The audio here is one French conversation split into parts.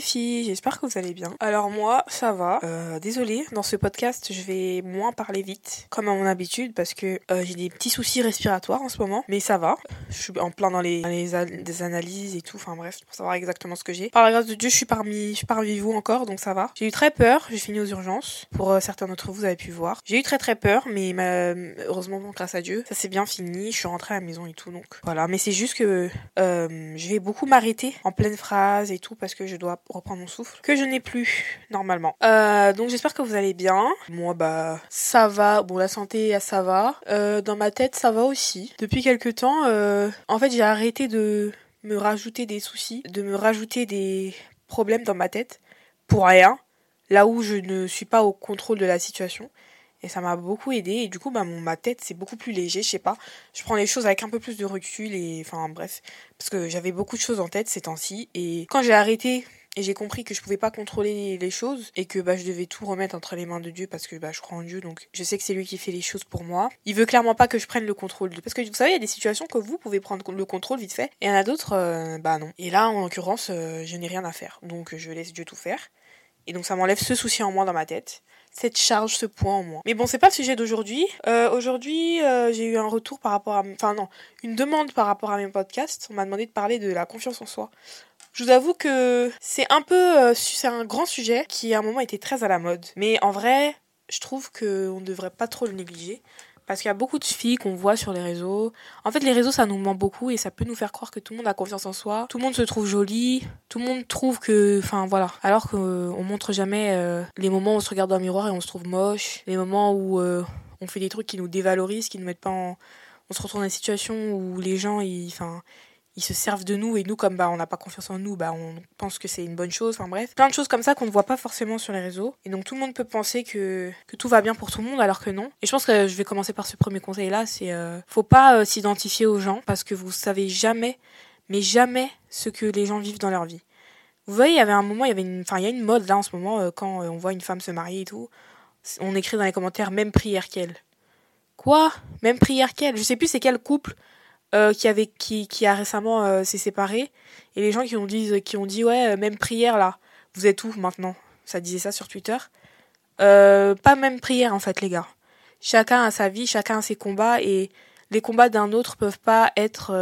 j'espère que vous allez bien. Alors moi, ça va. Euh, désolée, dans ce podcast, je vais moins parler vite, comme à mon habitude, parce que euh, j'ai des petits soucis respiratoires en ce moment, mais ça va. Je suis en plein dans les, analyses et tout, enfin bref, pour savoir exactement ce que j'ai. Par la grâce de Dieu, je suis parmi, je suis parmi vous encore, donc ça va. J'ai eu très peur, j'ai fini aux urgences, pour euh, certains d'entre vous, vous avez pu voir. J'ai eu très très peur, mais heureusement, grâce à Dieu, ça s'est bien fini, je suis rentrée à la maison et tout, donc voilà. Mais c'est juste que je vais beaucoup m'arrêter en pleine phrase et tout, parce que je dois reprendre mon souffle, que je n'ai plus normalement. Euh, donc j'espère que vous allez bien. Moi bah ça va, bon la santé ça va. Euh, dans ma tête ça va aussi. Depuis quelques temps, euh, en fait j'ai arrêté de me rajouter des soucis, de me rajouter des problèmes dans ma tête pour rien, là où je ne suis pas au contrôle de la situation. Et ça m'a beaucoup aidé. Et du coup, bah, ma tête, c'est beaucoup plus léger. Je sais pas. Je prends les choses avec un peu plus de recul. Et enfin, bref. Parce que j'avais beaucoup de choses en tête ces temps-ci. Et quand j'ai arrêté et j'ai compris que je pouvais pas contrôler les choses et que bah je devais tout remettre entre les mains de Dieu parce que bah je crois en Dieu donc je sais que c'est lui qui fait les choses pour moi. Il veut clairement pas que je prenne le contrôle parce que vous savez il y a des situations que vous pouvez prendre le contrôle vite fait et il y en a d'autres euh, bah non. Et là en l'occurrence euh, je n'ai rien à faire donc je laisse Dieu tout faire. Et donc ça m'enlève ce souci en moi dans ma tête cette charge, ce point en moi. Mais bon, c'est pas le sujet d'aujourd'hui. Euh, aujourd'hui, j'ai eu un retour par rapport à... Enfin non, une demande par rapport à mes podcasts. On m'a demandé de parler de la confiance en soi. Je vous avoue que c'est un peu, euh, c'est un grand sujet qui à un moment était très à la mode. Mais en vrai, je trouve qu'on ne devrait pas trop le négliger. Parce qu'il y a beaucoup de filles qu'on voit sur les réseaux. En fait, les réseaux, ça nous ment beaucoup et ça peut nous faire croire que tout le monde a confiance en soi. Tout le monde se trouve joli. Tout le monde trouve que... Enfin, voilà. Alors qu'on montre jamais euh, les moments où on se regarde dans le miroir et on se trouve moche. Les moments où euh, on fait des trucs qui nous dévalorisent, qui nous mettent pas en... On se retrouve dans des situations où les gens, ils... Enfin, ils se servent de nous et nous comme bah on n'a pas confiance en nous bah on pense que c'est une bonne chose enfin bref. Plein de choses comme ça qu'on ne voit pas forcément sur les réseaux. Et donc tout le monde peut penser que, que tout va bien pour tout le monde alors que non. Et je pense que je vais commencer par ce premier conseil là c'est euh, faut pas euh, s'identifier aux gens parce que vous savez jamais mais jamais ce que les gens vivent dans leur vie. Vous voyez il y avait un moment il y avait une enfin il y a une mode là en ce moment euh, quand on voit une femme se marier et tout on écrit dans les commentaires même prière qu'elle. Quoi? Même prière qu'elle. Je sais plus c'est quel couple euh, qui avait qui, qui a récemment euh, s'est séparé. Et les gens qui ont dit qui ont dit ouais euh, même prière là. Vous êtes où maintenant? Ça disait ça sur Twitter. Pas même prière en fait les gars. Chacun a sa vie chacun a ses combats et les combats d'un autre peuvent pas être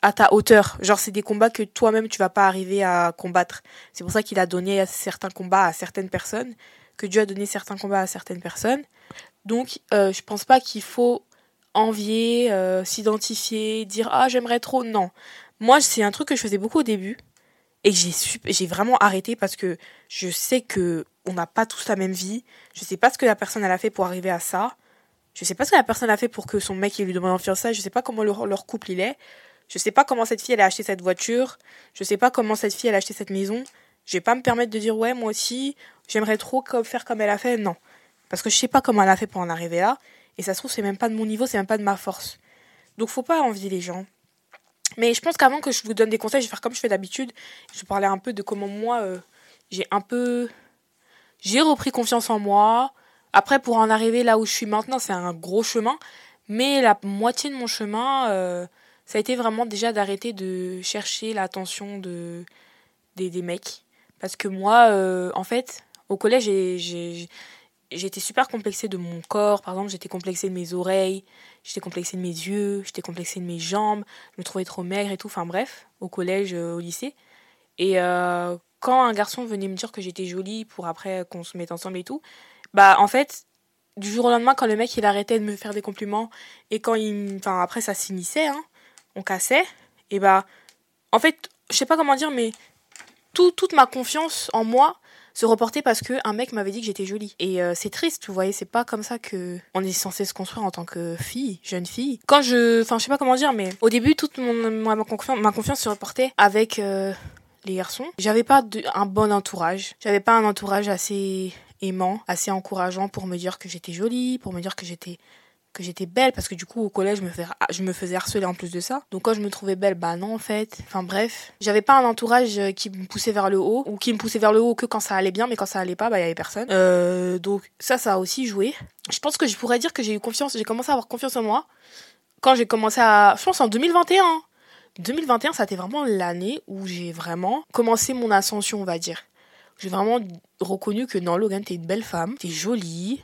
à ta hauteur. Genre c'est des combats que toi-même tu vas pas arriver à combattre. C'est pour ça qu'il a donné certains combats à certaines personnes que Dieu a donné certains combats à certaines personnes. Donc je pense pas qu'il faut envier, euh, s'identifier, dire ah j'aimerais trop. Non, moi c'est un truc que je faisais beaucoup au début et j'ai j'ai vraiment arrêté parce que je sais que on n'a pas tous la même vie. Je sais pas ce que la personne a fait pour arriver à ça. Je sais pas ce que la personne a fait pour que son mec lui demande en fiançailles. Je sais pas comment leur, leur couple il est. Je sais pas comment cette fille elle a acheté cette voiture. Je sais pas comment cette fille elle a acheté cette maison. Je vais pas me permettre de dire ouais moi aussi j'aimerais trop faire comme elle a fait. Non, parce que je sais pas comment elle a fait pour en arriver là. Et ça se trouve, c'est même pas de mon niveau, c'est même pas de ma force. Donc faut pas envier les gens. Mais je pense qu'avant que je vous donne des conseils, je vais faire comme je fais d'habitude. Je vais parler un peu de comment moi, euh, j'ai un peu... J'ai repris confiance en moi. Après, pour en arriver là où je suis maintenant, c'est un gros chemin. Mais la moitié de mon chemin, euh, ça a été vraiment déjà d'arrêter de chercher l'attention de, des, des mecs. Parce que moi, euh, en fait, au collège, j'ai j'étais super complexée de mon corps. Par exemple, j'étais complexée de mes oreilles, j'étais complexée de mes yeux, j'étais complexée de mes jambes. Je me trouvais trop maigre et tout. Enfin bref, au collège, euh, au lycée. Et euh, quand un garçon venait me dire que j'étais jolie pour après qu'on se mette ensemble et tout, bah en fait, du jour au lendemain, quand le mec il arrêtait de me faire des compliments et quand il. Enfin après, ça s'initiait, hein, on cassait. Et bah, en fait, je sais pas comment dire, mais tout, toute ma confiance en moi se reporter parce que un mec m'avait dit que j'étais jolie. Et euh, c'est triste, vous voyez, c'est pas comme ça que on est censé se construire en tant que fille, jeune fille. Quand je, enfin, je sais pas comment dire, mais au début, toute mon, ma, confiance, ma confiance se reportait avec euh, les garçons. J'avais pas un bon entourage. J'avais pas un entourage assez aimant, assez encourageant pour me dire que j'étais jolie, pour me dire que j'étais que j'étais belle parce que du coup au collège je me, faisais, je me faisais harceler en plus de ça. Donc quand je me trouvais belle, bah non en fait. Enfin bref, j'avais pas un entourage euh, qui me poussait vers le haut ou qui me poussait vers le haut que quand ça allait bien, mais quand ça allait pas, bah y avait personne. Euh, donc ça, ça a aussi joué. Je pense que je pourrais dire que j'ai eu confiance, j'ai commencé à avoir confiance en moi quand j'ai commencé à, je pense en 2021. 2021, ça a été vraiment l'année où j'ai vraiment commencé mon ascension, on va dire. J'ai vraiment reconnu que non, Logan, t'es une belle femme, t'es jolie,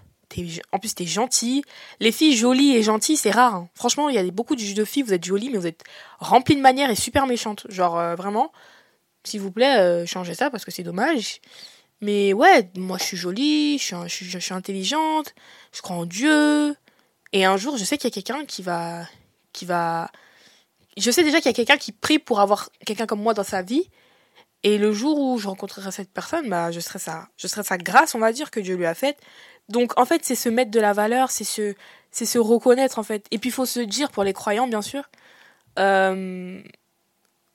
en plus, t'es gentille. Les filles jolies et gentilles, c'est rare. Hein. Franchement, il y a beaucoup de filles, vous êtes jolies, mais vous êtes remplies de manières et super méchantes. Genre, euh, vraiment, s'il vous plaît, euh, changez ça parce que c'est dommage. Mais ouais, moi, je suis jolie, je suis, intelligente, je crois en Dieu. Et un jour, je sais qu'il y a quelqu'un qui va, qui va. Je sais déjà qu'il y a quelqu'un qui prie pour avoir quelqu'un comme moi dans sa vie. Et le jour où je rencontrerai cette personne, bah, je serai je serai sa grâce, on va dire, que Dieu lui a faite. Donc, en fait, c'est se mettre de la valeur, c'est se, c'est se reconnaître, en fait. Et puis, il faut se dire, pour les croyants, bien sûr, euh,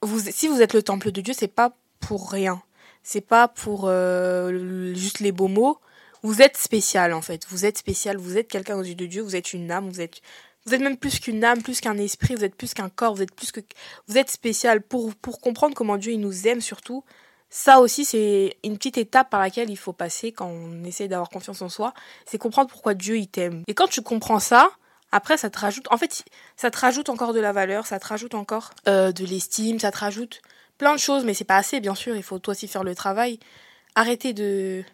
vous, si vous êtes le temple de Dieu, c'est pas pour rien. C'est pas pour euh, juste les beaux mots. Vous êtes spécial, en fait. Vous êtes spécial, vous êtes quelqu'un aux yeux de Dieu, vous êtes une âme, vous êtes, vous êtes même plus qu'une âme, plus qu'un esprit, vous êtes plus qu'un corps, vous êtes plus que, vous êtes spécial pour, pour comprendre comment Dieu il nous aime surtout ça aussi, c'est une petite étape par laquelle il faut passer quand on essaie d'avoir confiance en soi. C'est comprendre pourquoi Dieu, il t'aime. Et quand tu comprends ça, après, ça te rajoute, en fait, ça te rajoute encore de la valeur, ça te rajoute encore euh, de l'estime, ça te rajoute plein de choses, mais c'est pas assez, bien sûr. Il faut toi aussi faire le travail. Arrêter de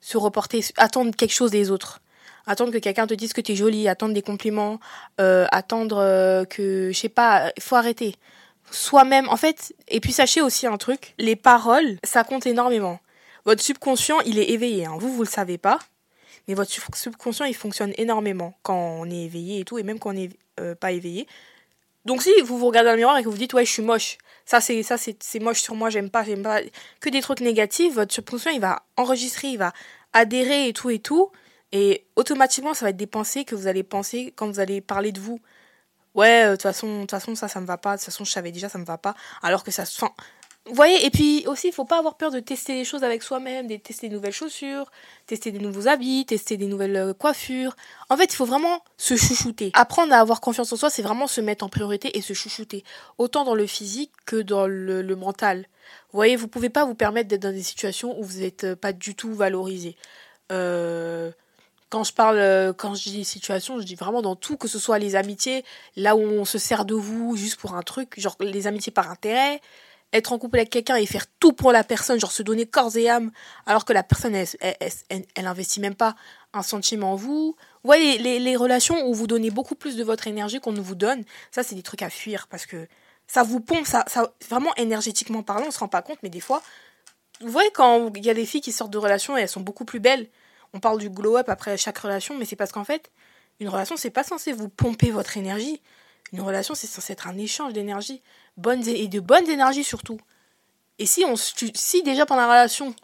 se reporter, attendre quelque chose des autres. Attendre que quelqu'un te dise que tu es jolie, attendre des compliments, euh, attendre euh, que, je sais pas, il faut arrêter soi-même. En fait, et puis sachez aussi un truc, les paroles, ça compte énormément. Votre subconscient, il est éveillé. Hein. Vous, vous le savez pas, mais votre subconscient, il fonctionne énormément quand on est éveillé et tout, et même quand on n'est euh, pas éveillé. Donc si vous vous regardez dans le miroir et que vous dites ouais je suis moche, ça c'est ça c'est moche sur moi, j'aime pas, j'aime pas que des trucs négatifs, votre subconscient il va enregistrer, il va adhérer et tout et tout, et automatiquement ça va être des pensées que vous allez penser quand vous allez parler de vous ouais, euh, de toute façon, toute façon, ça, ça me va pas. De toute façon, je savais déjà, ça me va pas. Alors que ça se. Enfin, vous voyez, et puis aussi, il faut pas avoir peur de tester les choses avec soi-même, de tester des nouvelles chaussures, tester des nouveaux habits, tester des nouvelles euh, coiffures. En fait, il faut vraiment se chouchouter. Apprendre à avoir confiance en soi, c'est vraiment se mettre en priorité et se chouchouter. Autant dans le physique que dans le, mental. Vous voyez, vous pouvez pas vous permettre d'être dans des situations où vous n'êtes pas du tout valorisé. Euh, quand je parle, euh, quand je dis situation, je dis vraiment dans tout, que ce soit les amitiés, là où on se sert de vous juste pour un truc, genre les amitiés par intérêt, être en couple avec quelqu'un et faire tout pour la personne, genre se donner corps et âme, alors que la personne, elle, elle, investit même pas un sentiment en vous. Vous voyez, les, relations où vous donnez beaucoup plus de votre énergie qu'on ne vous donne, ça, c'est des trucs à fuir parce que ça vous pompe, ça, ça, vraiment énergétiquement parlant, on se rend pas compte, mais des fois, vous voyez, quand il y a des filles qui sortent de relations et elles sont beaucoup plus belles, on parle du glow up après chaque relation, mais c'est parce qu'en fait, une relation, c'est pas censé vous pomper votre énergie. Une relation, c'est censé être un échange d'énergie, bonnes et de bonnes énergies surtout. Et si, on, si déjà pendant la relation,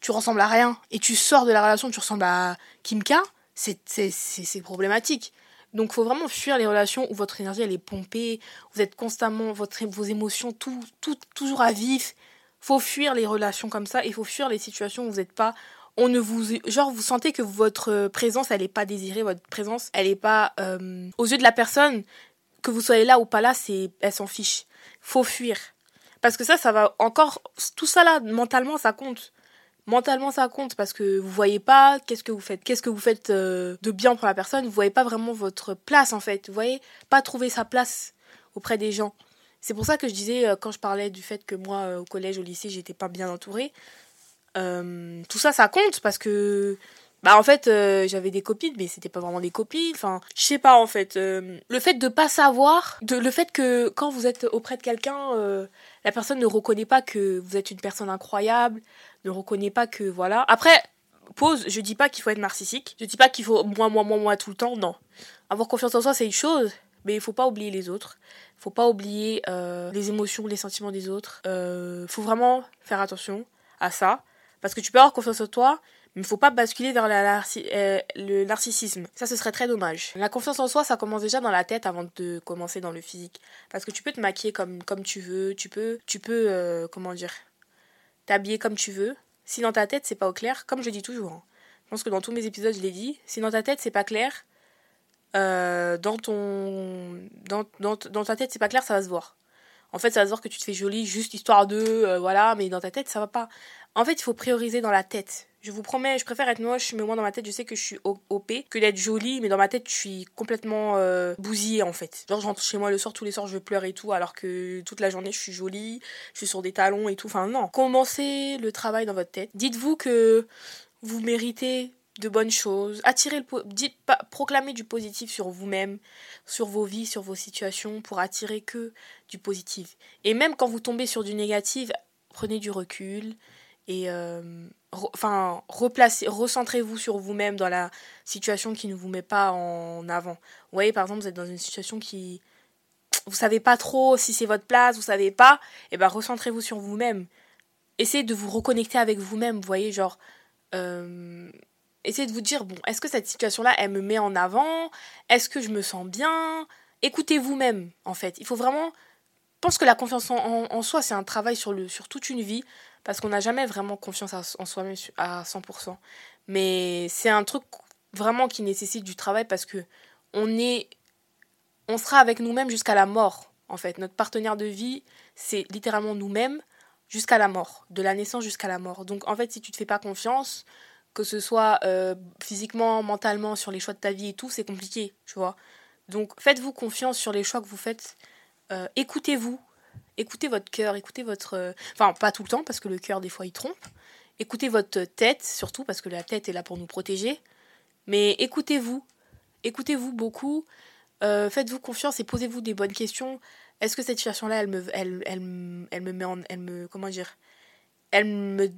tu ressembles à rien, et tu sors de la relation, tu ressembles à Kimka, c'est problématique. Donc faut vraiment fuir les relations où votre énergie elle est pompée, vous êtes constamment, vos émotions tout, toujours à vif. faut fuir les relations comme ça, il faut fuir les situations où vous n'êtes pas on ne vous genre vous sentez que votre présence elle est pas désirée votre présence elle est pas euh, aux yeux de la personne. Que vous soyez là ou pas là c'est elle s'en fiche. Faut fuir. Parce que ça ça va encore tout ça là mentalement ça compte. Mentalement ça compte parce que vous voyez pas qu'est-ce que vous faites qu'est-ce que vous faites euh, de bien pour la personne. Vous voyez pas vraiment votre place en fait. Vous voyez pas trouver sa place auprès des gens. C'est pour ça que je disais euh, quand je parlais du fait que moi au collège au lycée j'étais pas bien entourée euh, tout ça, ça compte parce que bah en fait euh, j'avais des copines mais c'était pas vraiment des copines enfin je sais pas en fait euh, le fait de pas savoir le fait que quand vous êtes auprès de quelqu'un la personne ne reconnaît pas que vous êtes une personne incroyable ne reconnaît pas que voilà. Après pause je dis pas qu'il faut être narcissique. Je dis pas qu'il faut moi moi moi moi tout le temps non. Avoir confiance en soi c'est une chose mais il faut pas oublier les autres. Faut pas oublier les émotions les sentiments des autres. Faut vraiment faire attention à ça parce que tu peux avoir confiance en toi, mais il faut pas basculer vers euh, le narcissisme. Ça, ce serait très dommage. La confiance en soi, ça commence déjà dans la tête avant de commencer dans le physique. Parce que tu peux te maquiller comme, comme tu veux, tu peux, tu peux euh, comment dire, t'habiller comme tu veux. Si dans ta tête, c'est pas au clair, comme je dis toujours, hein. je pense que dans tous mes épisodes, je l'ai dit, si dans ta tête, c'est pas clair, euh, dans, ton, dans, dans, dans ta tête, c'est pas clair, ça va se voir. En fait, ça va se voir que tu te fais jolie juste histoire de, voilà, mais dans ta tête, ça va pas. En fait, il faut prioriser dans la tête. Je vous promets, je préfère être moche, mais moi dans ma tête, je sais que je suis OP, que d'être jolie, mais dans ma tête, je suis complètement euh, bousillée en fait. Genre, je rentre chez moi le soir, tous les soirs, je pleure et tout, alors que toute la journée, je suis jolie, je suis sur des talons et tout. Enfin, non. Commencez le travail dans votre tête. Dites-vous que vous méritez de bonnes choses, attirer le dites proclamer du positif sur vous-même, sur vos vies, sur vos situations pour attirer que du positif. Et même quand vous tombez sur du négatif, prenez du recul et euh, enfin replacez recentrez-vous sur vous-même dans la situation qui ne vous met pas en avant. Vous voyez par exemple, vous êtes dans une situation qui vous savez pas trop si c'est votre place, vous savez pas, et eh ben recentrez-vous sur vous-même. Essayez de vous reconnecter avec vous-même, vous voyez genre euh, essayez de vous dire, bon, est-ce que cette situation-là, elle me met en avant? Est-ce que je me sens bien? Écoutez vous-même, en fait. Il faut vraiment... Je pense que la confiance en, soi, c'est un travail sur, le, sur toute une vie, parce qu'on n'a jamais vraiment confiance en soi-même à 100%. Mais c'est un truc vraiment qui nécessite du travail, parce que on est... On sera avec nous-mêmes jusqu'à la mort, en fait. Notre partenaire de vie, c'est littéralement nous-mêmes jusqu'à la mort, de la naissance jusqu'à la mort. Donc en fait, si tu te fais pas confiance, que ce soit euh, physiquement, mentalement, sur les choix de ta vie et tout, c'est compliqué, tu vois. Donc faites-vous confiance sur les choix que vous faites. Euh, écoutez-vous, écoutez votre cœur, écoutez votre... Euh, enfin, pas tout le temps, parce que le cœur, des fois, il trompe. Écoutez votre tête, surtout, parce que la tête est là pour nous protéger. Mais écoutez-vous, écoutez-vous beaucoup. Faites-vous confiance et posez-vous des bonnes questions. Est-ce que cette situation-là, elle me, elle, elle, elle me met en... Elle me, comment dire Elle me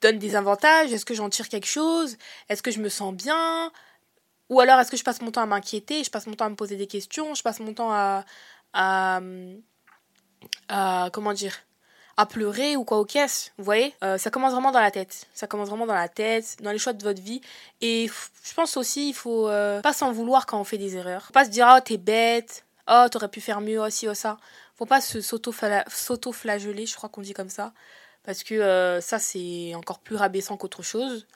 donne des avantages? Est-ce que j'en tire quelque chose? Est-ce que je me sens bien? Ou alors est-ce que je passe mon temps à m'inquiéter? Je passe mon temps à me poser des questions? Je passe mon temps à. à, comment dire à pleurer ou quoi au caisse, vous voyez euh, Ça commence vraiment dans la tête. Ça commence vraiment dans la tête, dans les choix de votre vie. Et je pense aussi, il faut euh, pas s'en vouloir quand on fait des erreurs. Faut pas se dire, oh, t'es bête, oh, t'aurais pu faire mieux, aussi, oh, ça. Faut pas s'auto-flageller, je crois qu'on dit comme ça. Parce que euh, ça, c'est encore plus rabaissant qu'autre chose.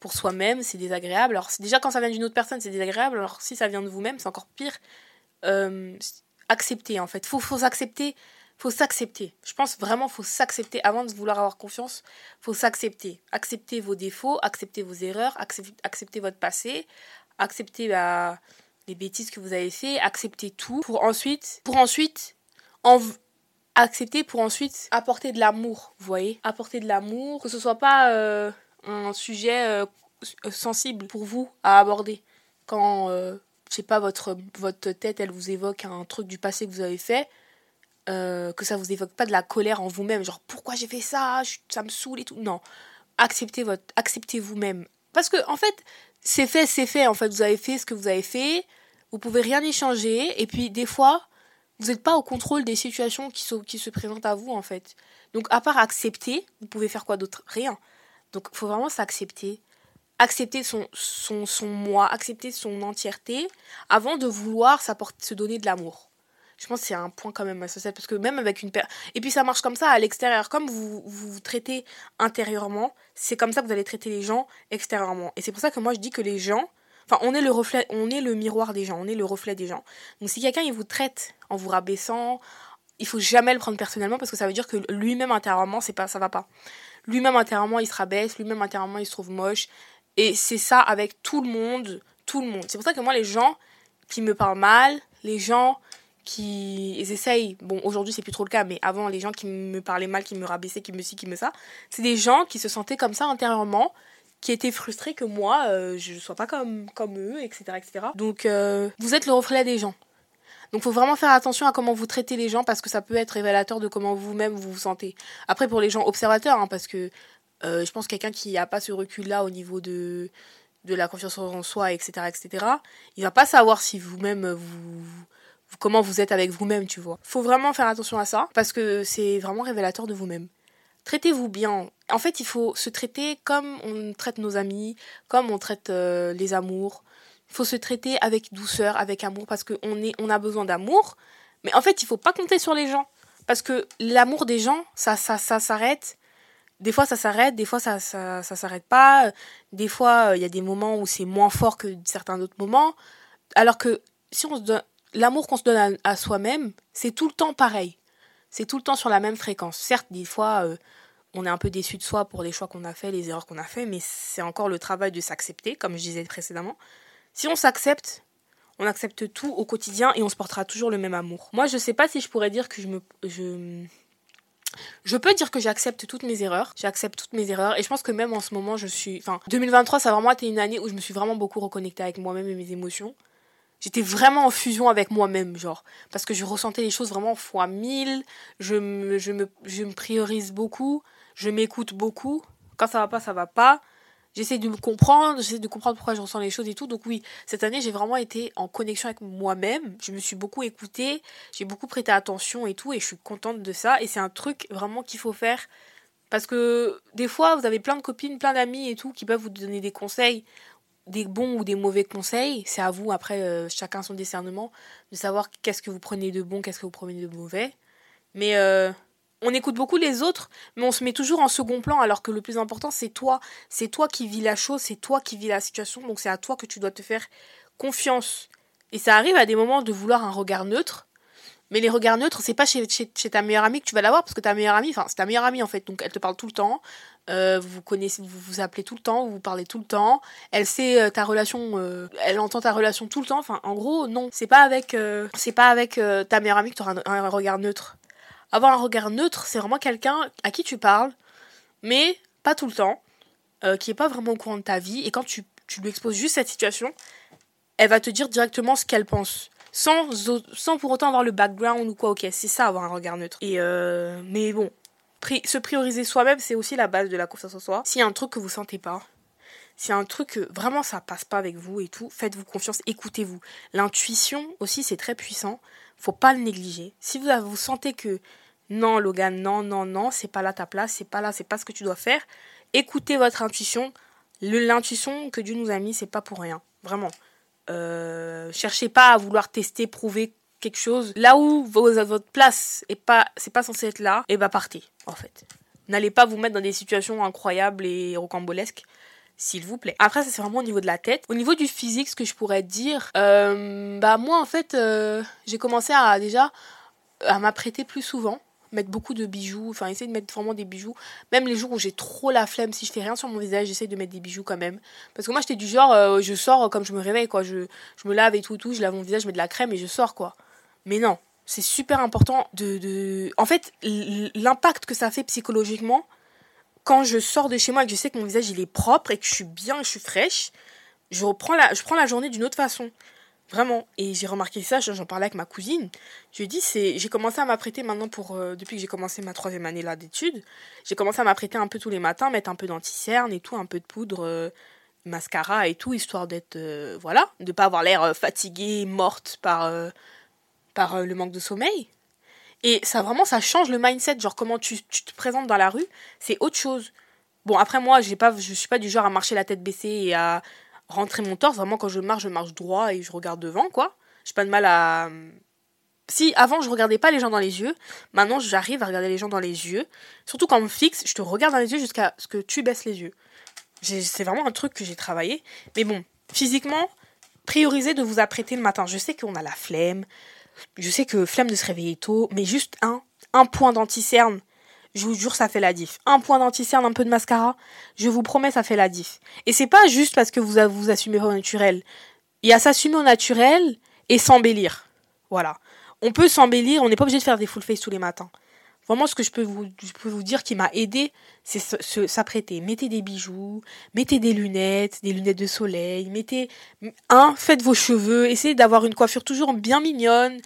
Pour soi-même, c'est désagréable. Alors, déjà, quand ça vient d'une autre personne, c'est désagréable. Alors, si ça vient de vous-même, c'est encore pire. Accepter, en fait. Faut, faut s'accepter. Faut s'accepter. Je pense vraiment faut s'accepter avant de vouloir avoir confiance. Faut s'accepter. Accepter vos défauts, accepter vos erreurs, accepter, votre passé, accepter bah, les bêtises que vous avez fait, accepter tout pour ensuite, pour ensuite en, accepter pour ensuite apporter de l'amour, vous voyez Apporter de l'amour, que ce soit pas euh, un sujet euh, sensible pour vous à aborder. Quand, euh, je sais pas, votre, votre tête, elle vous évoque un truc du passé que vous avez fait, que ça vous évoque pas de la colère en vous-même, genre pourquoi j'ai fait ça, ça me saoule et tout. Non. Acceptez, votre, acceptez vous-même. Parce que, en fait, c'est fait, c'est fait. En fait, vous avez fait ce que vous avez fait. Vous pouvez rien y changer. Et puis, des fois, vous n'êtes pas au contrôle des situations qui, qui se présentent à vous en fait. Donc à part accepter, vous pouvez faire quoi d'autre? Rien. Donc il faut vraiment s'accepter. Accepter son, son, son moi, accepter son entièreté, avant de vouloir se donner de l'amour. Je pense que c'est un point quand même associé, parce que même avec une personne... Et puis ça marche comme ça à l'extérieur. Comme vous, vous vous traitez intérieurement, c'est comme ça que vous allez traiter les gens extérieurement. Et c'est pour ça que moi je dis que les gens, Enfin, on est le reflet, on est le miroir des gens, on est le reflet des gens. Donc si quelqu'un il vous traite en vous rabaissant, il faut jamais le prendre personnellement parce que ça veut dire que lui-même intérieurement, c'est pas ça va pas. Lui-même intérieurement, il se rabaisse, lui-même intérieurement, il se trouve moche et c'est ça avec tout le monde, tout le monde. C'est pour ça que moi les gens qui me parlent mal, les gens qui essayent, bon aujourd'hui c'est plus trop le cas, mais avant les gens qui me parlaient mal, qui me rabaissaient, qui me ci, qui me ça, c'est des gens qui se sentaient comme ça intérieurement, qui étaient frustrés que moi, euh, je ne sois pas comme, comme eux, etc. etc. Donc, euh, vous êtes le reflet des gens. Donc, faut vraiment faire attention à comment vous traitez les gens parce que ça peut être révélateur de comment vous-même vous vous sentez. Après, pour les gens observateurs, hein, parce que euh, je pense quelqu'un qui n'a pas ce recul-là au niveau de, de la confiance en soi, etc., etc., il va pas savoir si vous-même vous, comment vous êtes avec vous-même, tu vois. Faut vraiment faire attention à ça parce que c'est vraiment révélateur de vous-même traitez-vous bien. En fait, il faut se traiter comme on traite nos amis, comme on traite euh, les amours. Il faut se traiter avec douceur, avec amour, parce qu'on on a besoin d'amour. Mais en fait, il faut pas compter sur les gens. Parce que l'amour des gens, ça, ça, ça s'arrête. Des fois, ça s'arrête, des fois, ça, ça, ça s'arrête pas. Des fois, euh, il y a des moments où c'est moins fort que certains autres moments. Alors que si on se donne, l'amour qu'on se donne à soi-même, c'est tout le temps pareil c'est tout le temps sur la même fréquence. Certes, des fois, euh, on est un peu déçu de soi pour les choix qu'on a fait, les erreurs qu'on a fait, mais c'est encore le travail de s'accepter, comme je disais précédemment. Si on s'accepte, on accepte tout au quotidien et on se portera toujours le même amour. Moi, je sais pas si je pourrais dire que je me. Je, je peux dire que j'accepte toutes mes erreurs. J'accepte toutes mes erreurs. Et je pense que même en ce moment, je suis. Enfin, 2023, ça a vraiment été une année où je me suis vraiment beaucoup reconnectée avec moi-même et mes émotions. J'étais vraiment en fusion avec moi-même, genre. Parce que je ressentais les choses vraiment fois mille. Je me, je me, je me priorise beaucoup. Je m'écoute beaucoup. Quand ça va pas, ça va pas. J'essaie de me comprendre, j'essaie de comprendre pourquoi je ressens les choses et tout. Donc oui, cette année, j'ai vraiment été en connexion avec moi-même. Je me suis beaucoup écoutée, j'ai beaucoup prêté attention et tout, et je suis contente de ça. Et c'est un truc vraiment qu'il faut faire. Parce que des fois, vous avez plein de copines, plein d'amis et tout, qui peuvent vous donner des conseils, des bons ou des mauvais conseils. C'est à vous, après, euh, chacun son discernement, de savoir qu'est-ce que vous prenez de bon, qu'est-ce que vous prenez de mauvais. Mais euh, on écoute beaucoup les autres, mais on se met toujours en second plan, alors que le plus important, c'est toi. C'est toi qui vis la chose, c'est toi qui vis la situation, donc c'est à toi que tu dois te faire confiance. Et ça arrive à des moments de vouloir un regard neutre, mais les regards neutres, c'est pas chez, ta meilleure amie que tu vas l'avoir, parce que ta meilleure amie, enfin, c'est ta meilleure amie en fait, donc elle te parle tout le temps, euh, vous connaissez, vous vous appelez tout le temps, vous vous parlez tout le temps, elle sait euh, ta relation, euh, elle entend ta relation tout le temps, enfin, en gros, non, c'est pas avec, c'est pas avec ta meilleure amie que tu auras un regard neutre. Avoir un regard neutre, c'est vraiment quelqu'un à qui tu parles, mais pas tout le temps, qui est pas vraiment au courant de ta vie, et quand tu, lui exposes juste cette situation, elle va te dire directement ce qu'elle pense. Sans, sans pour autant avoir le background ou quoi, ok, c'est ça avoir un regard neutre. Et euh, mais bon, se prioriser soi-même, c'est aussi la base de la confiance en soi. S'il y a un truc que vous sentez pas, s'il y a un truc vraiment ça passe pas avec vous et tout, faites-vous confiance, écoutez-vous. L'intuition aussi, c'est très puissant faut pas le négliger. Si vous, vous sentez que non, Logan, non, non, non, c'est pas là ta place, c'est pas là, c'est pas ce que tu dois faire, écoutez votre intuition. L'intuition que Dieu nous a mis, c'est pas pour rien. Vraiment. Euh, cherchez pas à vouloir tester, prouver quelque chose. Là où votre place est pas, c'est pas censé être là, et eh bah ben, partez, en fait. N'allez pas vous mettre dans des situations incroyables et rocambolesques s'il vous plaît. Après, ça c'est vraiment au niveau de la tête. Au niveau du physique, ce que je pourrais dire, euh, bah moi en fait, euh, j'ai commencé à déjà à m'apprêter plus souvent mettre beaucoup de bijoux, enfin essayer de mettre vraiment des bijoux. Même les jours où j'ai trop la flemme, si je fais rien sur mon visage, j'essaie de mettre des bijoux quand même. Parce que moi j'étais du genre, euh, je sors comme je me réveille, quoi. Je, je me lave et tout, tout, je lave mon visage, je mets de la crème et je sors, quoi. Mais non, c'est super important de... de... En fait, l'impact que ça fait psychologiquement, quand je sors de chez moi et que je sais que mon visage il est propre et que je suis bien, je suis fraîche, je reprends la, je prends la journée d'une autre façon. Vraiment. Et j'ai remarqué ça, j'en parlais avec ma cousine. Je lui ai dit, c'est, j'ai commencé à m'apprêter maintenant pour, euh, depuis que j'ai commencé ma troisième année là d'études, j'ai commencé à m'apprêter un peu tous les matins, mettre un peu d'anti-cerne et tout, un peu de poudre, euh, mascara et tout, histoire d'être, euh, voilà, de pas avoir l'air fatiguée, morte par, par le manque de sommeil. Et ça vraiment, ça change le mindset, genre comment tu, te présentes dans la rue, c'est autre chose. Bon, après moi, j'ai pas, je suis pas du genre à marcher la tête baissée et à rentrer mon torse. Vraiment, quand je marche, je marche droit et je regarde devant, quoi. J'ai pas de mal à... Si avant je regardais pas les gens dans les yeux, maintenant j'arrive à regarder les gens dans les yeux. Surtout quand on me fixe, je te regarde dans les yeux jusqu'à ce que tu baisses les yeux. C'est vraiment un truc que j'ai travaillé. Mais bon, physiquement, priorisez de vous apprêter le matin. Je sais qu'on a la flemme, je sais que flemme de se réveiller tôt, mais juste un, un point d'anti-cerne, je vous jure, ça fait la diff. Un point d'anti-cerne, un peu de mascara, je vous promets, ça fait la diff. Et c'est pas juste parce que vous vous assumez au naturel. Il y a s'assumer au naturel et s'embellir. Voilà. On peut s'embellir, on n'est pas obligé de faire des full face tous les matins. Vraiment, ce que je peux vous, dire qui m'a aidé, c'est s'apprêter. Mettez des bijoux, mettez des lunettes, des lunettes de soleil, mettez un, faites vos cheveux, essayez d'avoir une coiffure toujours bien mignonne.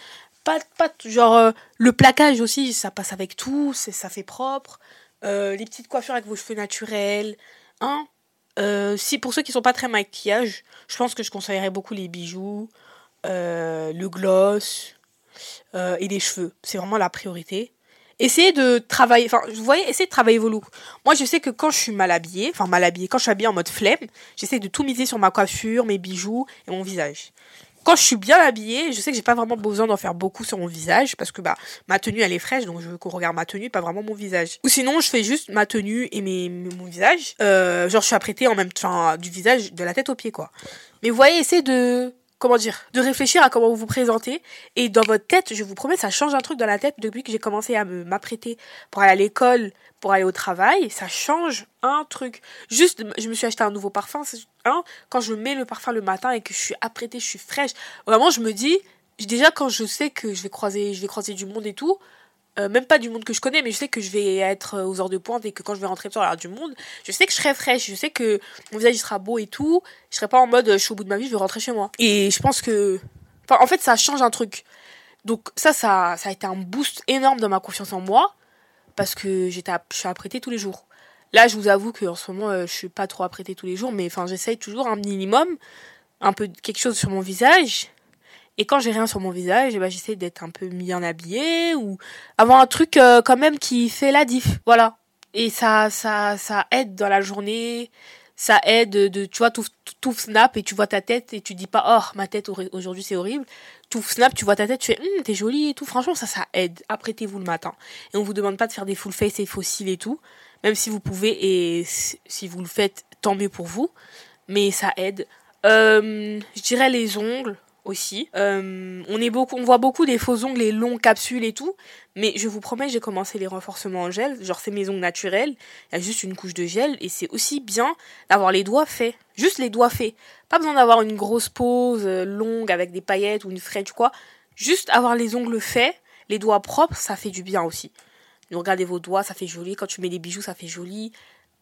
Pas, pas genre euh, le plaquage aussi, ça passe avec tout, ça fait propre. Euh, les petites coiffures avec vos cheveux naturels. Hein euh, si pour ceux qui sont pas très maquillage, je pense que je conseillerais beaucoup les bijoux, le gloss et les cheveux. C'est vraiment la priorité essayez de travailler, enfin, vous voyez, essayez de travailler vos looks. Moi, je sais que quand je suis mal habillée, enfin mal habillée, quand je suis habillée en mode flemme, j'essaie de tout miser sur ma coiffure, mes bijoux et mon visage. Quand je suis bien habillée, je sais que j'ai pas vraiment besoin d'en faire beaucoup sur mon visage parce que bah ma tenue elle est fraîche donc je veux qu'on regarde ma tenue pas vraiment mon visage. Ou sinon je fais juste ma tenue et mes, mon visage. Euh, genre je suis apprêtée en même temps du visage de la tête aux pieds quoi. Mais vous voyez essayez de comment dire, de réfléchir à comment vous vous présentez. Et dans votre tête, je vous promets, ça change un truc dans la tête depuis que j'ai commencé à m'apprêter pour aller à l'école, pour aller au travail. Ça change un truc. Juste, je me suis acheté un nouveau parfum. Hein, quand je mets le parfum le matin et que je suis apprêtée, je suis fraîche. Vraiment, je me dis, déjà quand je sais que je vais croiser, je vais croiser du monde et tout, euh, même pas du monde que je connais, mais je sais que je vais être aux heures de pointe et que quand je vais rentrer sur l'heure du monde, je sais que je serai fraîche, je sais que mon visage sera beau et tout. Je serai pas en mode je suis au bout de ma vie, je vais rentrer chez moi. Et je pense que. En fait, ça change un truc. Donc, ça, ça, ça a été un boost énorme dans ma confiance en moi parce que j'étais, je suis apprêtée tous les jours. Là, je vous avoue qu'en ce moment, euh, je suis pas trop apprêtée tous les jours, mais enfin, j'essaye toujours un minimum, un peu quelque chose sur mon visage et quand j'ai rien sur mon visage, eh ben, j'essaie d'être un peu bien habillée ou avoir un truc euh, quand même qui fait la diff. Voilà. Et ça, ça, ça aide dans la journée. Ça aide de, tu vois, tout snap et tu vois ta tête et tu dis pas, oh, ma tête aujourd'hui c'est horrible. Tout snap, tu vois ta tête, tu fais, hum, t'es jolie et tout. Franchement, ça, ça aide. Apprêtez-vous le matin. Et on vous demande pas de faire des full face et fossiles et tout. Même si vous pouvez et si vous le faites, tant mieux pour vous. Mais ça aide. Euh, je dirais les ongles Euh, on, est beaucoup, on voit beaucoup des faux ongles, les longs capsules et tout. Mais je vous promets, j'ai commencé les renforcements en gel. Genre, c'est mes ongles naturels. Il y a juste une couche de gel. Et c'est aussi bien d'avoir les doigts faits. Juste les doigts faits. Pas besoin d'avoir une grosse pose euh, longue avec des paillettes ou une French quoi. Juste avoir les ongles faits, les doigts propres, ça fait du bien aussi. Regardez vos doigts, ça fait joli. Quand tu mets des bijoux, ça fait joli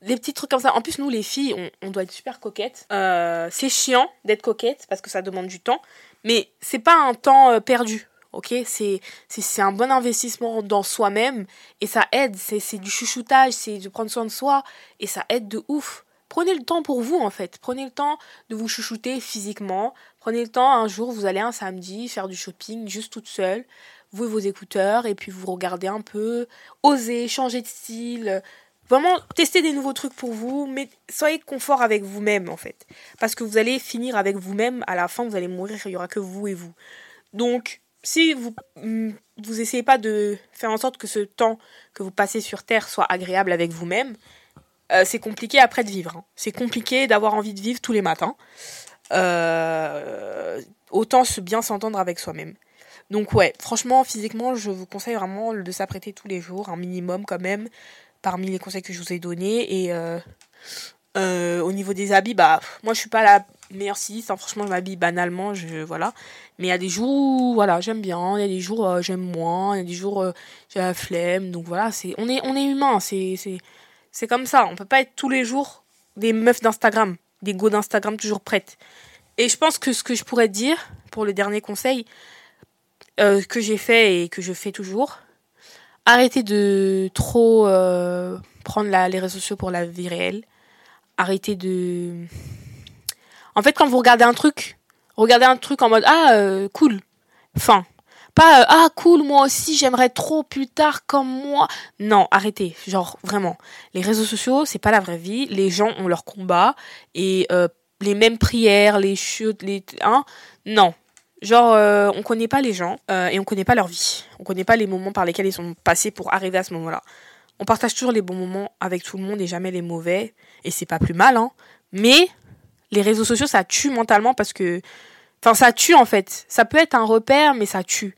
des petits trucs comme ça. En plus, nous, les filles, on, doit être super coquettes. Euh, c'est chiant d'être coquette parce que ça demande du temps. Mais c'est pas un temps euh, perdu. Ok, c'est c'est un bon investissement dans soi-même et ça aide. C'est du chouchoutage, c'est de prendre soin de soi et ça aide de ouf. Prenez le temps pour vous en fait. Prenez le temps de vous chouchouter physiquement. Prenez le temps un jour, vous allez un samedi faire du shopping juste toute seule, vous et vos écouteurs et puis vous regardez un peu, osez changer de style, Vraiment, testez des nouveaux trucs pour vous, mais soyez confort avec vous-même en fait. Parce que vous allez finir avec vous-même, à la fin vous allez mourir, il n'y aura que vous et vous. Donc, si vous mm, vous essayez pas de faire en sorte que ce temps que vous passez sur Terre soit agréable avec vous-même, euh, c'est compliqué après de vivre. Hein. C'est compliqué d'avoir envie de vivre tous les matins. Euh, autant se bien s'entendre avec soi-même. Donc ouais, franchement, physiquement, je vous conseille vraiment de s'apprêter tous les jours, un minimum quand même parmi les conseils que je vous ai donnés. Et euh, euh, au niveau des habits, bah, moi je suis pas la meilleure styliste. Hein. franchement, je m'habille banalement. Je, voilà. Mais il y a des jours où voilà, j'aime bien. Il y a des jours euh, j'aime moins. Il y a des jours j'ai la flemme. Donc voilà, c'est on est, on est humain. C'est, c'est, c'est comme ça. On peut pas être tous les jours des meufs d'Instagram, des go d'Instagram toujours prêtes. Et je pense que ce que je pourrais dire pour le dernier conseil que j'ai fait et que je fais toujours, arrêtez de trop euh, prendre les réseaux sociaux pour la vie réelle. Arrêtez de... En fait, quand vous regardez un truc, regardez un truc en mode ah euh, cool, fin. Pas euh, ah cool, moi aussi j'aimerais trop plus tard comme moi. Non, arrêtez. Genre vraiment, les réseaux sociaux c'est pas la vraie vie. Les gens ont leur combat et les mêmes prières, les chutes, les hein. Non, Genre, euh, on connaît pas les gens euh, et on connaît pas leur vie. On connaît pas les moments par lesquels ils sont passés pour arriver à ce moment-là. On partage toujours les bons moments avec tout le monde et jamais les mauvais. Et c'est pas plus mal, hein. Mais les réseaux sociaux, ça tue mentalement parce que. Enfin, ça tue en fait. Ça peut être un repère, mais ça tue.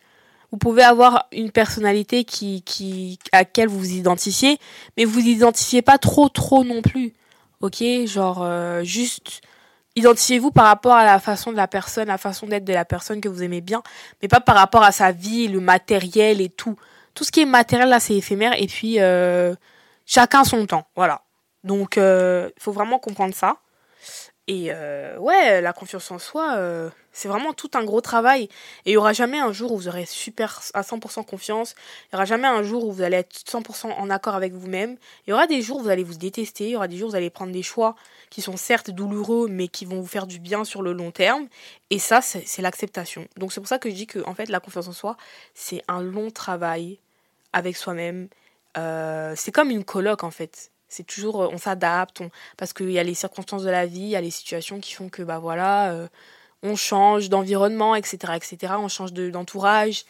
Vous pouvez avoir une personnalité qui, qui, à laquelle vous vous identifiez, mais vous identifiez pas trop, trop non plus. Ok? Genre, euh, juste Identifiez-vous par rapport à la façon de la personne, la façon d'être de la personne que vous aimez bien, mais pas par rapport à sa vie, le matériel et tout. Tout ce qui est matériel là, c'est éphémère et puis euh, chacun son temps, voilà. Donc il euh, faut vraiment comprendre ça. Et euh, ouais, la confiance en soi, euh, c'est vraiment tout un gros travail. Et il y aura jamais un jour où vous aurez super à 100% confiance. Il y aura jamais un jour où vous allez être 100% en accord avec vous-même. Il y aura des jours où vous allez vous détester. Il y aura des jours où vous allez prendre des choix qui sont certes douloureux, mais qui vont vous faire du bien sur le long terme. Et ça, c'est l'acceptation. Donc c'est pour ça que je dis que en fait, la confiance en soi, c'est un long travail avec soi-même. Euh, c'est comme une coloc en fait. C'est toujours, euh, on s'adapte, parce qu'il y a les circonstances de la vie, il y a les situations qui font que, bah voilà, euh, on change d'environnement, etc., etc., on change d'entourage.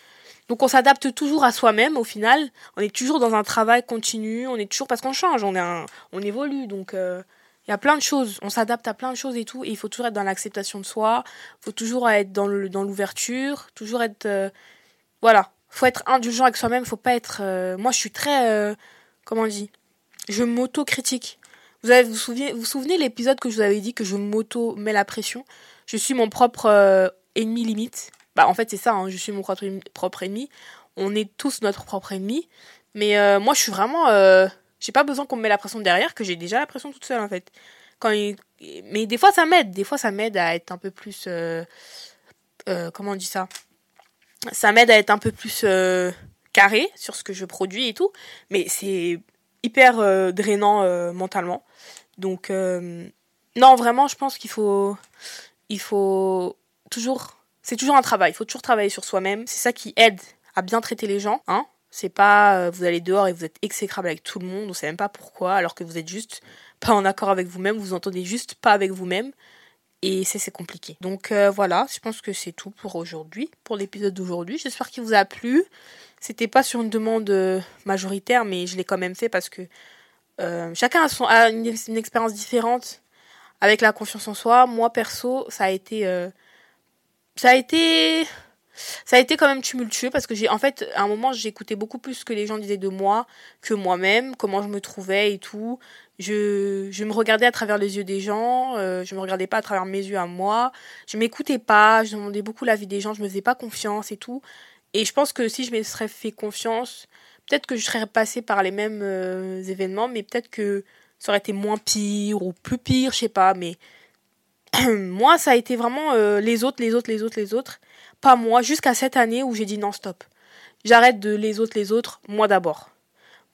Donc on s'adapte toujours à soi-même au final. On est toujours dans un travail continu, on est toujours, parce qu'on change, on, est on évolue, donc il euh, Il y a plein de choses. On s'adapte à plein de choses et tout. Et il faut toujours être dans l'acceptation de soi. Il faut toujours être dans l'ouverture. toujours être. Euh, voilà. faut être indulgent avec soi-même. faut pas être. Moi, je suis très. Comment on dit? Je m'auto-critique. Vous avez, vous souvenez, vous souvenez l'épisode que je vous avais dit que je m'auto-mets la pression? Je suis mon propre ennemi limite. Bah, en fait, c'est ça. Hein, je suis mon propre ennemi. On est tous notre propre ennemi. Mais moi, je suis vraiment j'ai pas besoin qu'on me mette la pression derrière, que j'ai déjà la pression toute seule en fait. Mais des fois ça m'aide, des fois ça m'aide à être un peu plus... Euh, euh, comment on dit ça? Ça m'aide à être un peu plus euh, carré sur ce que je produis et tout, mais c'est hyper drainant mentalement. Donc non, vraiment, je pense qu'il faut... Il faut toujours... C'est toujours un travail, il faut toujours travailler sur soi-même. C'est ça qui aide à bien traiter les gens, hein, c'est pas euh, vous allez dehors et vous êtes exécrable avec tout le monde, on sait même pas pourquoi, alors que vous êtes juste pas en accord avec vous-même, vous entendez juste pas avec vous-même. Et c'est c'est compliqué. Donc euh, voilà, je pense que c'est tout pour aujourd'hui, pour l'épisode d'aujourd'hui. J'espère qu'il vous a plu. C'était pas sur une demande euh, majoritaire, mais je l'ai quand même fait parce que chacun a, son, a une, expérience différente avec la confiance en soi. Moi perso, ça a été ça a été ça a été quand même tumultueux parce que j'ai en fait à un moment j'écoutais beaucoup plus ce que les gens disaient de moi que moi-même comment je me trouvais et tout. Je, je me regardais à travers les yeux des gens euh, je me regardais pas à travers mes yeux à moi. Je m'écoutais pas je demandais beaucoup l'avis des gens je me faisais pas confiance et tout et je pense que si je me serais fait confiance peut-être que je serais passée par les mêmes euh, événements mais peut-être que ça aurait été moins pire ou plus pire je sais pas mais moi ça a été vraiment euh, les autres les autres les autres les autres pas moi, jusqu'à cette année où j'ai dit non, stop. J'arrête de les autres, les autres, moi d'abord.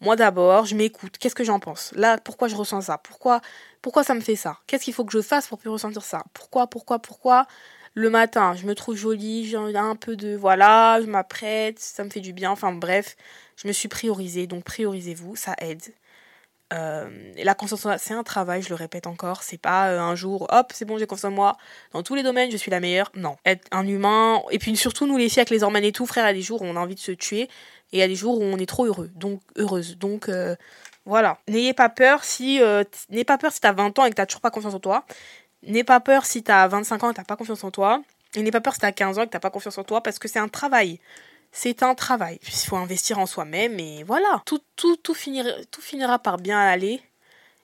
Moi d'abord, je m'écoute. Qu'est-ce que j'en pense? Là, pourquoi je ressens ça? Pourquoi pourquoi ça me fait ça? Qu'est-ce qu'il faut que je fasse pour plus ressentir ça? Pourquoi pourquoi pourquoi? Le matin, je me trouve jolie, j'ai un peu de voilà, je m'apprête, ça me fait du bien. Enfin bref, je me suis priorisée. Donc priorisez-vous, ça aide. Euh, la confiance c'est un travail, je le répète encore. C'est pas euh, un jour, hop, c'est bon, j'ai confiance en moi. Dans tous les domaines, je suis la meilleure. Non. Être un humain. Et puis surtout, nous, les filles avec les hormones et tout, frère, il y a des jours où on a envie de se tuer. Et il y a des jours où on est trop heureux. Donc, heureuse. Donc, euh, voilà. N'ayez pas peur si. N'ayez pas peur si t'as 20 ans et que t'as toujours pas confiance en toi. N'ayez pas peur si t'as 25 ans et t'as pas confiance en toi. Et n'ayez pas peur si t'as 15 ans et t'as pas confiance en toi parce que c'est un travail c'est un travail. Il faut investir en soi-même et voilà. Tout, tout, tout, finira, tout finira par bien aller.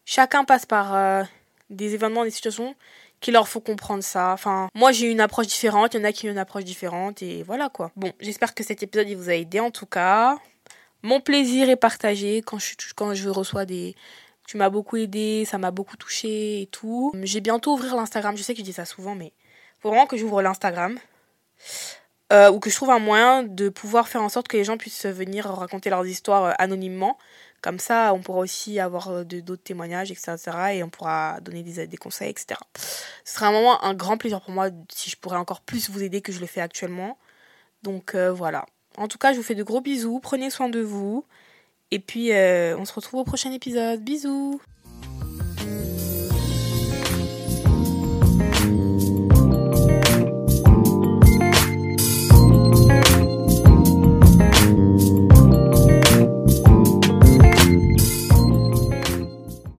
Chacun passe par euh, des événements, des situations qui leur faut comprendre ça. Enfin, moi j'ai une approche différente, il y en a qui ont une approche différente et voilà quoi. Bon, j'espère que cet épisode vous a aidé en tout cas. Mon plaisir est partagé quand je, quand je reçois des... Tu m'as beaucoup aidé, ça m'a beaucoup touché et tout. J'ai bientôt ouvrir l'Instagram, je sais que je dis ça souvent mais faut vraiment que j'ouvre l'Instagram. Euh, ou que je trouve un moyen de pouvoir faire en sorte que les gens puissent venir raconter leurs histoires euh, anonymement. Comme ça, on pourra aussi avoir euh, d'autres témoignages, etc., Et on pourra donner des, des conseils, etc. Ce sera un moment, un grand plaisir pour moi si je pourrais encore plus vous aider que je le fais actuellement. Donc voilà. En tout cas, je vous fais de gros bisous. Prenez soin de vous. Et puis, on se retrouve au prochain épisode. Bisous